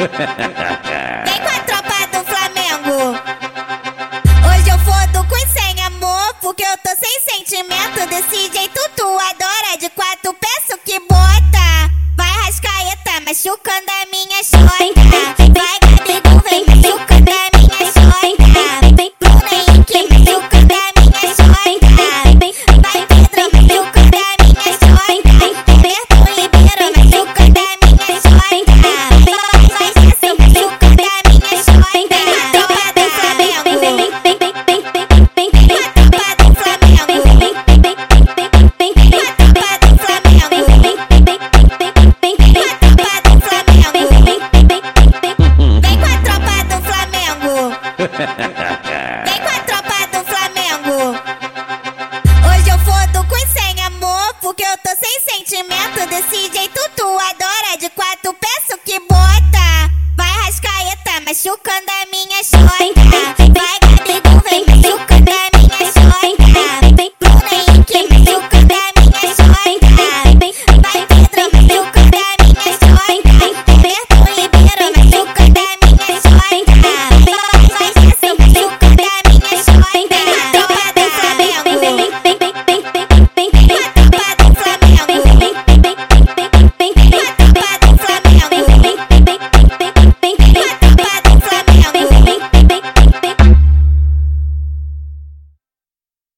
Vem com a tropa do Flamengo. Hoje eu fodo com sem amor, porque eu tô sem sentimento. Desse jeito tu adora, de quatro peço que bota. Vai rascaeta, machucando a minha chota. Vem com a tropa do Flamengo. Hoje eu fodo com sem amor, porque eu tô sem sentimento. Desse jeito tu adora, de quatro peço que bota. Vai rascaeta, machucando a minha chota.